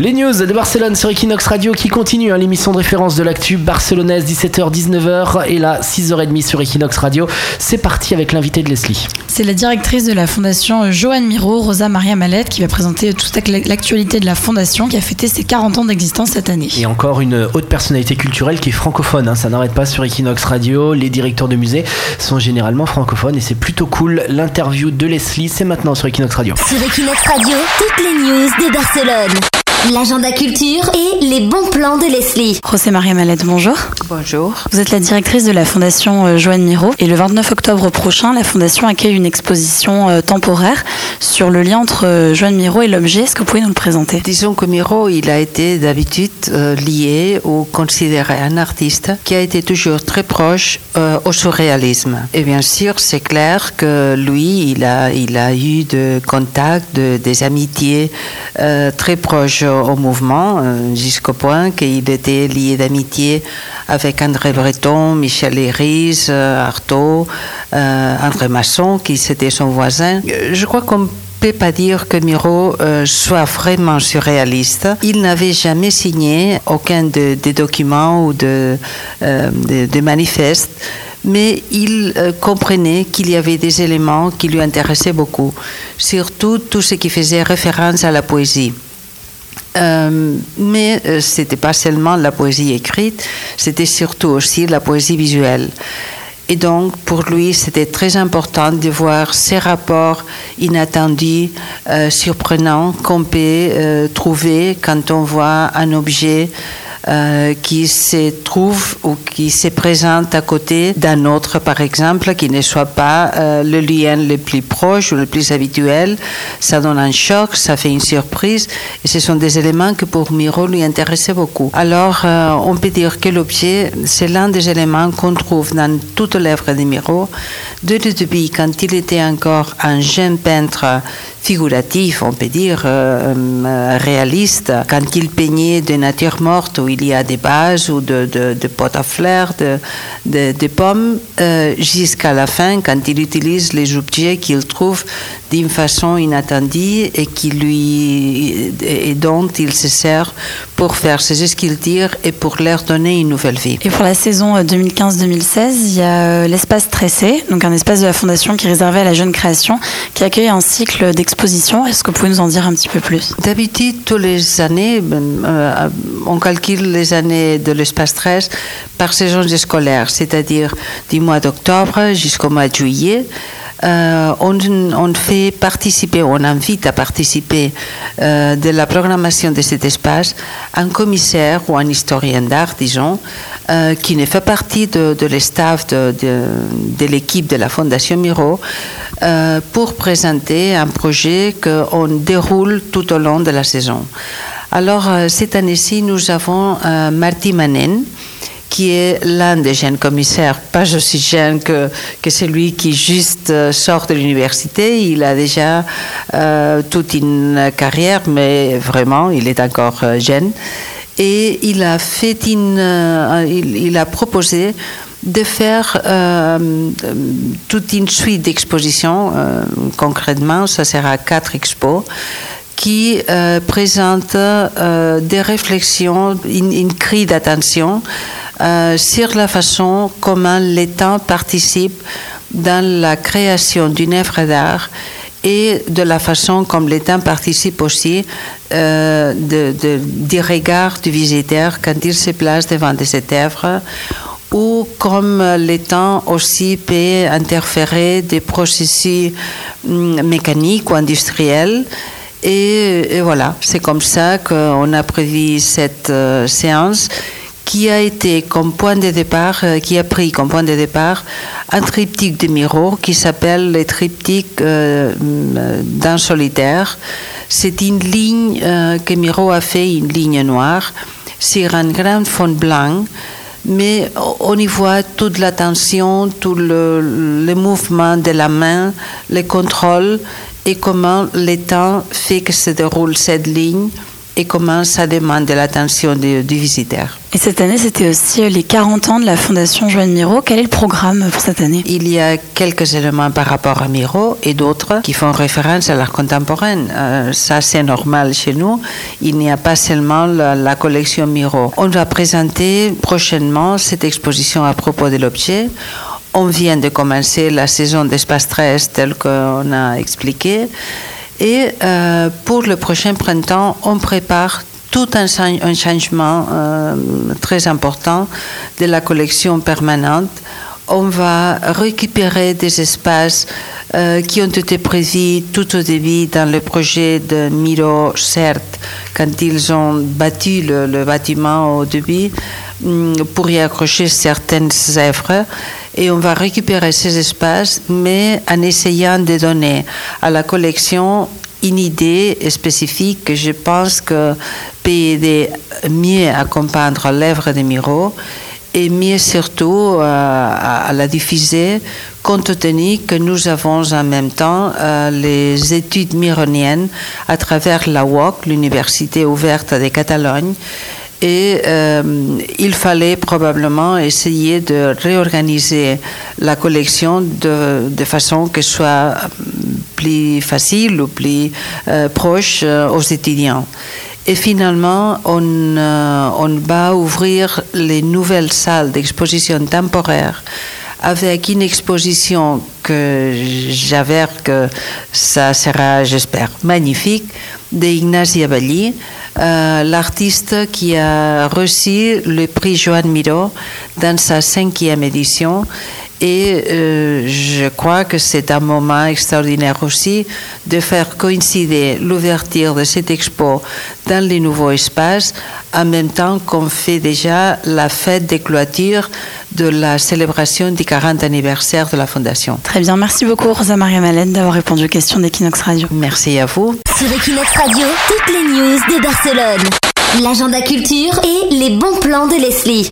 Les news de Barcelone sur Equinox Radio qui continue hein, l'émission de référence de l'actu barcelonaise 17h-19h et là 6h30 sur Equinox Radio. C'est parti avec l'invité de Leslie. C'est la directrice de la fondation Johan Miro, Rosa Maria Mallette, qui va présenter toute l'actualité de la fondation qui a fêté ses 40 ans d'existence cette année. Et encore une haute personnalité culturelle qui est francophone, hein, ça n'arrête pas sur Equinox Radio. Les directeurs de musées sont généralement francophones et c'est plutôt cool. L'interview de Leslie, c'est maintenant sur Equinox Radio. Sur Equinox Radio, toutes les news de Barcelone l'agenda culture et les bons plans de Leslie. José Maria Malette, bonjour. Bonjour. Vous êtes la directrice de la Fondation euh, Joanne Miro et le 29 octobre prochain, la Fondation accueille une exposition euh, temporaire sur le lien entre euh, Joanne Miro et l'objet. Est-ce que vous pouvez nous le présenter? Disons que Miro, il a été d'habitude lié ou considéré un artiste qui a été toujours très proche au surréalisme. Et bien sûr, c'est clair que lui, il a, il a eu de contacts, de, des amitiés très proches au mouvement euh, jusqu'au point qu'il était lié d'amitié avec André Breton, Michel Héris, euh, Artaud, euh, André Masson, qui c'était son voisin. Je crois qu'on peut pas dire que Miro soit vraiment surréaliste. Il n'avait jamais signé aucun des de documents ou de, manifestes, mais il comprenait qu'il y avait des éléments qui lui intéressaient beaucoup, surtout tout ce qui faisait référence à la poésie. Euh, mais euh, ce n'était pas seulement la poésie écrite, c'était surtout aussi la poésie visuelle. Et donc, pour lui, c'était très important de voir ces rapports inattendus, euh, surprenants qu'on peut trouver quand on voit un objet euh, qui se trouve ou qui se présente à côté d'un autre, par exemple, qui ne soit pas euh, le lien le plus proche ou le plus habituel. Ça donne un choc, ça fait une surprise, et ce sont des éléments que pour Miro lui intéressaient beaucoup. Alors, euh, on peut dire que l'objet, c'est l'un des éléments qu'on trouve dans toute l'œuvre de Miro, de depuis quand il était encore un jeune peintre figuratif, on peut dire, euh, euh, réaliste. Quand il peignait de nature morte où il y a des bases ou de, de, potes à fleurs, de, de, pommes, euh, jusqu'à la fin, quand il utilise les objets qu'il trouve d'une façon inattendue et, qui lui, et dont il se sert pour faire ses sculptures et pour leur donner une nouvelle vie. Et pour la saison 2015-2016, il y a l'espace Tressé, donc un espace de la Fondation qui est réservé à la jeune création, qui accueille un cycle d'exposition est-ce que vous pouvez nous en dire un petit peu plus? D'habitude, toutes les années, ben, euh, on calcule les années de l'espace 13 par saison scolaire, c'est-à-dire du mois d'octobre jusqu'au mois de juillet. Euh, on, fait participer, on invite à participer euh, de la programmation de cet espace un commissaire ou un historien d'art, disons, euh, qui ne fait partie de, de l'équipe de la Fondation Miro, pour présenter un projet qu'on déroule tout au long de la saison. Alors, cette année-ci, nous avons Marty Manen, qui est l'un des jeunes commissaires, pas aussi jeune que, que celui qui juste euh, sort de l'université. Il a déjà euh, toute une carrière, mais vraiment, il est encore euh, jeune. Et il a fait une, il, a proposé de faire toute une suite d'expositions. concrètement, ça sera quatre expos qui présentent des réflexions, une, une cri d'attention euh, sur la façon comment l'État participe dans la création d'une œuvre d'art et de la façon comme l'État participe aussi euh, de, du regard du visiteur quand il se place devant cette œuvre ou comme l'État aussi peut interférer des processus hum, mécaniques ou industriels. Et, voilà, c'est comme ça qu'on a prévu cette euh, séance qui a été comme point de départ, euh, qui a pris comme point de départ un triptyque de Miro qui s'appelle le triptyque euh, d'un solitaire. C'est une ligne euh, que Miro a fait, une ligne noire, sur un grand fond blanc, mais on y voit toute l'attention, tout le, le mouvement de la main, le contrôle et comment le temps fait que se déroule cette ligne et comment ça demande de l'attention du, du visiteur. Et cette année, c'était aussi les 40 ans de la Fondation Joanne Miro. Quel est le programme pour cette année? Il y a quelques éléments par rapport à Miro et d'autres qui font référence à l'art contemporain. Euh, ça, c'est normal chez nous. Il n'y a pas seulement la, la, collection Miro. On va présenter prochainement cette exposition à propos de l'objet. On vient de commencer la saison d'Espace 13 telle qu'on a expliqué. Et euh, pour le prochain printemps, on prépare tout un, changement euh, très important de la collection permanente. On va récupérer des espaces euh, qui ont été prévus tout au début dans le projet de Miro certes, quand ils ont bâti le, le bâtiment au début, pour y accrocher certaines œuvres et on va récupérer ces espaces, mais en essayant de donner à la collection une idée spécifique que je pense que peut aider mieux à comprendre l'œuvre de Miro et mieux surtout euh, à, la diffuser compte tenu que nous avons en même temps euh, les études mironiennes à travers la UOC, l'Université ouverte de Catalogne, et euh, il fallait probablement essayer de réorganiser la collection de, façon que soit plus facile ou plus euh, proche euh, aux étudiants. Et finalement, on, euh, on va ouvrir les nouvelles salles d'exposition temporaire avec une exposition que j'avère que ça sera, j'espère, magnifique, d'Ignasi Avalli, euh, l'artiste qui a reçu le prix Joan Miro dans sa cinquième édition. Et euh, je crois que c'est un moment extraordinaire aussi de faire coïncider l'ouverture de cette expo dans les nouveaux espaces en même temps qu'on fait déjà la fête des clôtures de la célébration du 40 anniversaire de la Fondation. Très bien, merci beaucoup Rosa Maria Malène d'avoir répondu aux questions d'Equinox Radio. Merci à vous. Sur Equinox Radio, toutes les news de Barcelone, l'agenda culture et les bons plans de Leslie.